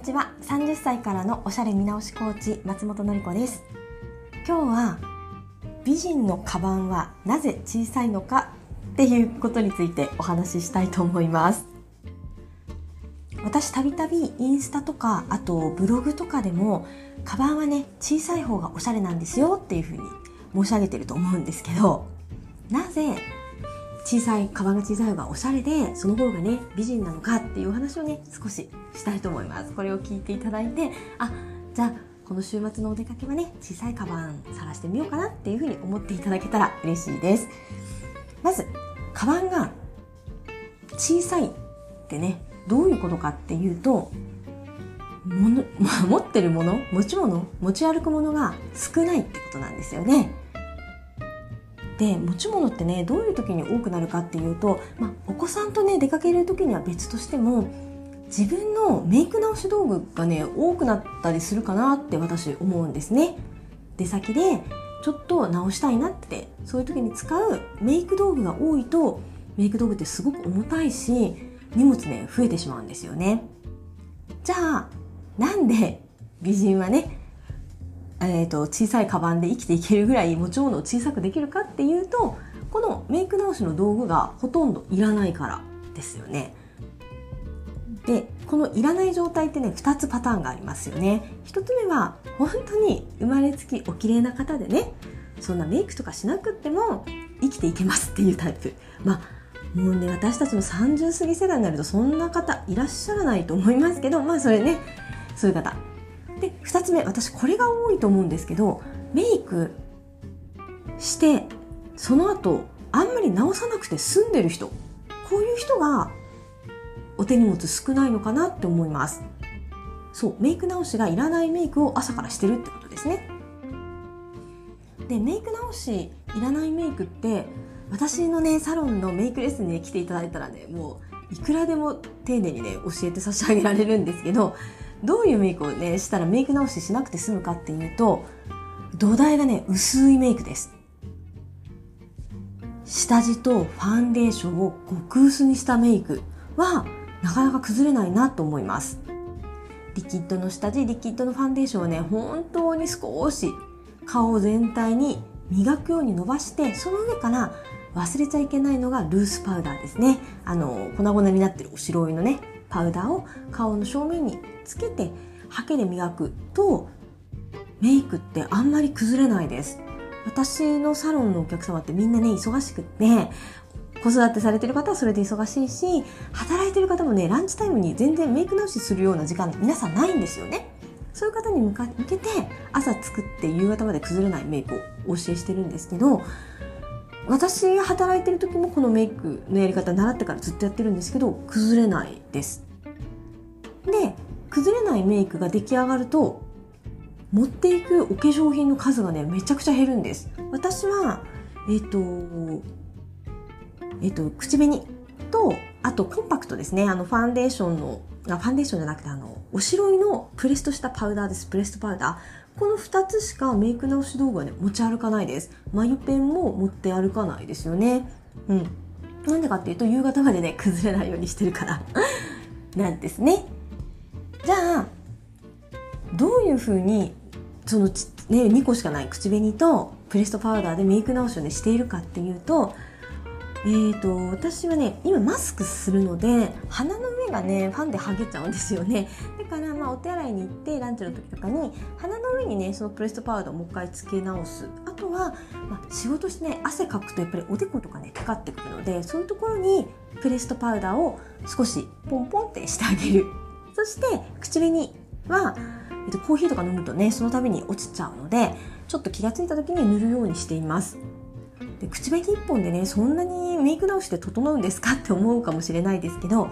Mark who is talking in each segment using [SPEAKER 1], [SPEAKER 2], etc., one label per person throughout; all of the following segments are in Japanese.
[SPEAKER 1] こんにちは。30歳からのおしゃれ見直しコーチ松本のり子です。今日は美人のカバンはなぜ小さいのかっていうことについてお話ししたいと思います。私たびたびインスタとかあとブログとかでもカバンはね小さい方がおしゃれなんですよっていうふうに申し上げてると思うんですけどなぜ小さいカバンが小さい方がおしゃれでその方がね美人なのかっていうお話をね少ししたいと思います。これを聞いていただいてあじゃあこの週末のお出かけはね小さいカバン探してみようかなっていうふうに思っていただけたら嬉しいです。まずカバンが小さいってねどういうことかっていうともの 持ってるもの持ち物持ち歩くものが少ないってことなんですよね。で持ち物ってねどういう時に多くなるかっていうと、まあ、お子さんとね出かける時には別としても自分のメイク直し道具がね多くなったりするかなって私思うんですね。出先でちょっと直したいなってそういう時に使うメイク道具が多いとメイク道具ってすごく重たいし荷物ね増えてしまうんですよね。じゃあなんで美人はねえーと、小さいカバンで生きていけるぐらい持ち物を小さくできるかっていうとこのメイク直しの道具がほとんどいらないからですよね。でこのいらない状態ってね2つパターンがありますよね。1つ目は本当に生まれつきお綺麗な方でねそんなメイクとかしなくっても生きていけますっていうタイプ。まあもうね私たちの30過ぎ世代になるとそんな方いらっしゃらないと思いますけどまあそれねそういう方で2つ目私これが多いと思うんですけどメイクしてその後あんまり直さなくて済んでる人。こういう人がお手荷物少ないのかなって思います。そうメイク直しがいらないメイクを朝からしてるってことですね。でメイク直しいらないメイクって私のねサロンのメイクレッスンに、来ていただいたらねもういくらでも丁寧にね教えて差し上げられるんですけどどういうメイクをねしたらメイク直ししなくて済むかっていうと土台がね薄いメイクです。下地とファンデーションを極薄にしたメイクはなかなか崩れないなと思います。リキッドの下地リキッドのファンデーションはね本当に少し顔全体に磨くように伸ばしてその上から忘れちゃいけないのがルースパウダーですね。あの粉々になってるお白いのね。パウダーを顔の正面につけてハケで磨くとメイクってあんまり崩れないです。私のサロンのお客様ってみんなね忙しくって子育てされてる方はそれで忙しいし働いてる方もねランチタイムに全然メイク直しするような時間皆さんないんですよね。そういう方に向か向けて朝作って夕方まで崩れないメイクをお教えしてるんですけど私が働いてる時もこのメイクのやり方習ってからずっとやってるんですけど崩れないです。で崩れないメイクが出来上がると持っていくお化粧品の数がねめちゃくちゃ減るんです。私はえっ、ー、とえっ、ー、と口紅とあとコンパクトですね。あのファンデーションのあファンデーションじゃなくてあのおしろいのプレストしたパウダーです。プレストパウダー。この2つしかメイク直し道具はね持ち歩かないです。眉ペンも持って歩かないですよね。うん。なんでかっていうと夕方までね崩れないようにしてるから。なんですね。じゃあどういうふうにその、ね、2個しかない口紅とプレストパウダーでメイク直しを、ね、しているかっていうと,、えーと、私はね今マスクするので鼻の上がねファンで剥げちゃうんですよね。だからまあお手洗いに行ってランチの時とかに鼻の上にねそのプレストパウダーをもう一回つけ直す。あとは、まあ、仕事してね汗かくとやっぱりおでことかねかかってくるのでそういうところにプレストパウダーを少しポンポンってしてあげる。そして口紅は、えっと、コーヒーとか飲むとねその度に落ちちゃうのでちょっと気が付いた時に塗るようにしています。で口紅1本でねそんなにメイク直しで整うんですかって思うかもしれないですけど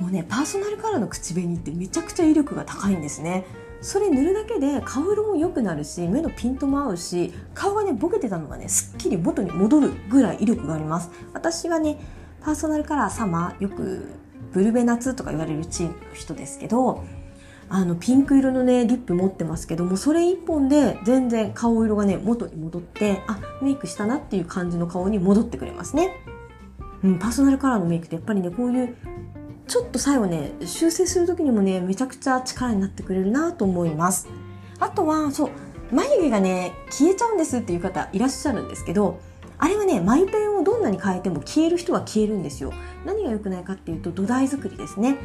[SPEAKER 1] もうねパーソナルカラーの口紅ってめちゃくちゃ威力が高いんですね。それ塗るだけで顔色も良くなるし目のピントも合うし顔がねボケてたのがねすっきり元に戻るぐらい威力があります。私はねパーソナルカラーサマーよくブルベ夏とか言われるチームの人ですけどあのピンク色のねリップ持ってますけどもそれ1本で全然顔色がね元に戻ってあメイクしたなっていう感じの顔に戻ってくれますね、うん、パーソナルカラーのメイクってやっぱりねこういうちょっと最後ね修正する時にもねめちゃくちゃ力になってくれるなと思います。あとはそう眉毛がね消えちゃうんですっていう方いらっしゃるんですけどあれはね眉ペンをどんなに変えても消える人は消えるんですよ。何が良くないかっていうと土台作りですね。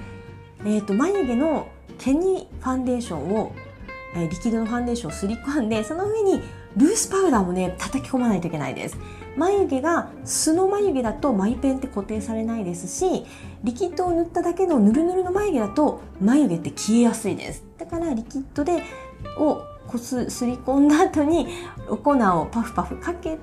[SPEAKER 1] えーと、眉毛の毛にファンデーションを、えー、リキッドのファンデーションをすり込んでその上にルースパウダーもね叩き込まないといけないです。眉毛が素の眉毛だと眉ペンって固定されないですしリキッドを塗っただけのヌルヌルの眉毛だと眉毛って消えやすいです。だからリキッドでをこすすり込んだ後にお粉をパフパフかけて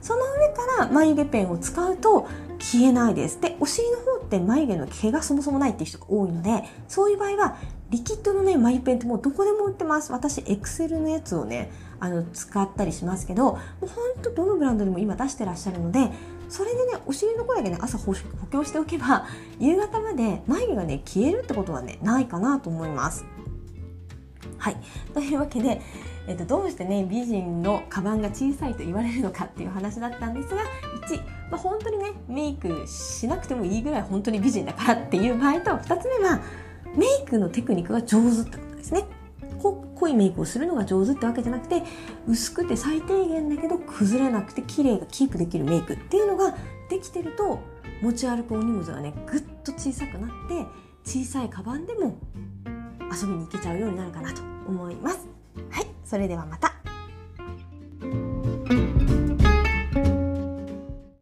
[SPEAKER 1] その上から眉毛ペンを使うと消えないです。でお尻の方って眉毛の毛がそもそもないっていう人が多いのでそういう場合はリキッドのね眉ペンってもうどこでも売ってます。私エクセルのやつをねあの使ったりしますけどもうほんとどのブランドでも今出してらっしゃるのでそれでねお尻の声だけね朝補強しておけば 夕方まで眉毛がね消えるってことはねないかなと思います。はい。というわけでえっと、どうしてね美人のカバンが小さいと言われるのかっていう話だったんですが1、まあ、本当にねメイクしなくてもいいぐらい本当に美人だからっていう場合と2つ目はメイクのテクニックが上手ってことですね。濃いメイクをするのが上手ってわけじゃなくて薄くて最低限だけど崩れなくて綺麗がキープできるメイクっていうのができてると持ち歩くお荷物がねぐっと小さくなって小さいカバンでも遊びに行けちゃうようになるかなと思います。はい、それではまた。